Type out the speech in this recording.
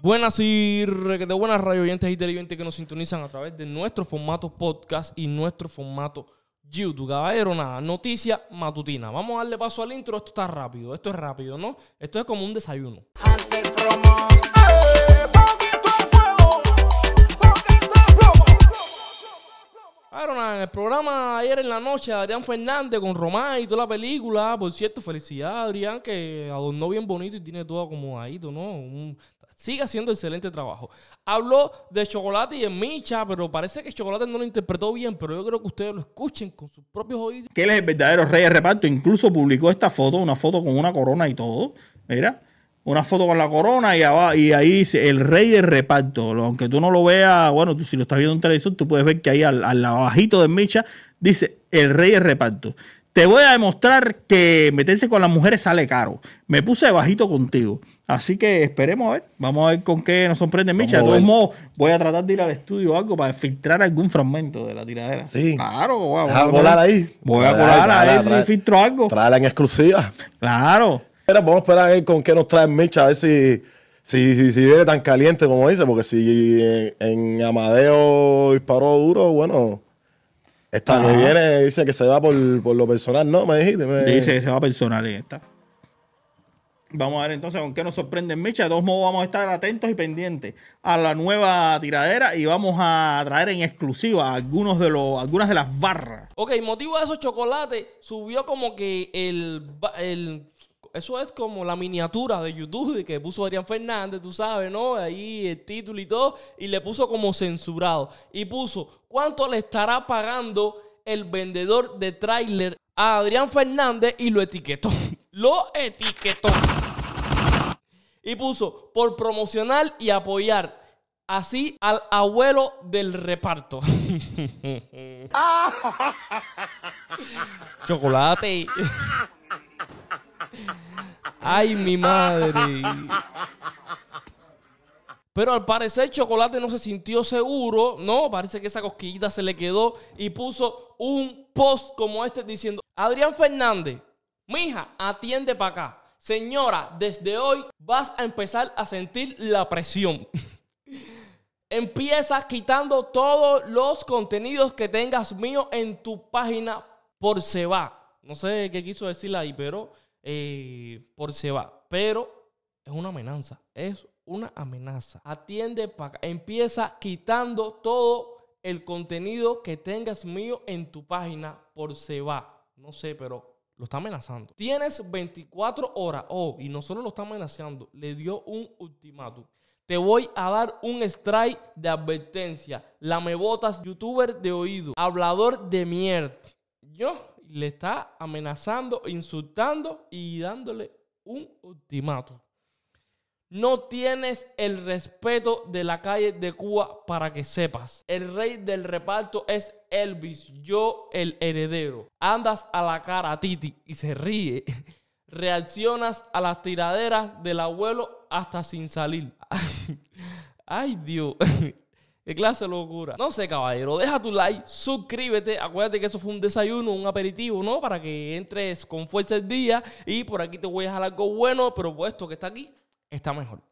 Buenas y de buenas radio oyentes y televidentes que nos sintonizan a través de nuestro formato podcast y nuestro formato YouTube. Caballero, nada, noticia matutina. Vamos a darle paso al intro. Esto está rápido, esto es rápido, ¿no? Esto es como un desayuno. Claro, nada, en el programa ayer en la noche, Adrián Fernández con Román y toda la película. Por cierto, felicidad Adrián, que adornó bien bonito y tiene todo acomodadito, ¿no? Un, sigue haciendo excelente trabajo. Habló de Chocolate y en Micha, pero parece que Chocolate no lo interpretó bien, pero yo creo que ustedes lo escuchen con sus propios oídos. Que él es el verdadero rey de reparto. Incluso publicó esta foto, una foto con una corona y todo. Mira, una foto con la corona y, y ahí dice el rey de reparto. Aunque tú no lo veas, bueno, tú si lo estás viendo en televisión, tú puedes ver que ahí al, al abajito de Micha dice el rey de reparto. Te voy a demostrar que meterse con las mujeres sale caro. Me puse bajito contigo. Así que esperemos a ver. Vamos a ver con qué nos sorprende Micha. De todos modos, voy a tratar de ir al estudio o algo para filtrar algún fragmento de la tiradera. Sí. Claro, voy a, volar ahí. Voy a volar a ver si filtro algo. Traerla en exclusiva. Claro. Pero vamos a esperar a ver con qué nos trae Micha, a ver si, si, si, viene tan caliente como dice, porque si en Amadeo disparó duro, bueno esta que viene dice que se va por, lo personal, ¿no? Me dijiste. Dice que se va personal en esta. Vamos a ver entonces con qué nos sorprende Micha. De todos modos, vamos a estar atentos y pendientes a la nueva tiradera y vamos a traer en exclusiva algunos de los, algunas de las barras. Ok, motivo de esos chocolates subió como que el, el eso es como la miniatura de YouTube que puso Adrián Fernández, tú sabes, ¿no? Ahí el título y todo, y le puso como censurado. Y puso, ¿cuánto le estará pagando el vendedor de tráiler a Adrián Fernández? Y lo etiquetó. lo etiquetó. Y puso, por promocionar y apoyar así al abuelo del reparto. Chocolate. Ay, mi madre. Pero al parecer Chocolate no se sintió seguro, ¿no? Parece que esa cosquillita se le quedó y puso un post como este diciendo, Adrián Fernández, mija, atiende para acá. Señora, desde hoy vas a empezar a sentir la presión. Empiezas quitando todos los contenidos que tengas mío en tu página por se va. No sé qué quiso decir ahí, pero eh, por se va. Pero es una amenaza. Es una amenaza. Atiende para Empieza quitando todo el contenido que tengas mío en tu página por se va. No sé, pero lo está amenazando. Tienes 24 horas. Oh, y no solo lo está amenazando, le dio un ultimátum. Te voy a dar un strike de advertencia. La me botas, youtuber de oído, hablador de mierda. Yo le está amenazando, insultando y dándole un ultimato. No tienes el respeto de la calle de Cuba para que sepas. El rey del reparto es Elvis, yo el heredero. Andas a la cara Titi y se ríe. Reaccionas a las tiraderas del abuelo hasta sin salir. Ay Dios. ¿Qué clase de locura? No sé, caballero. Deja tu like, suscríbete. Acuérdate que eso fue un desayuno, un aperitivo, ¿no? Para que entres con fuerza el día. Y por aquí te voy a dejar algo bueno, pero puesto que está aquí, está mejor.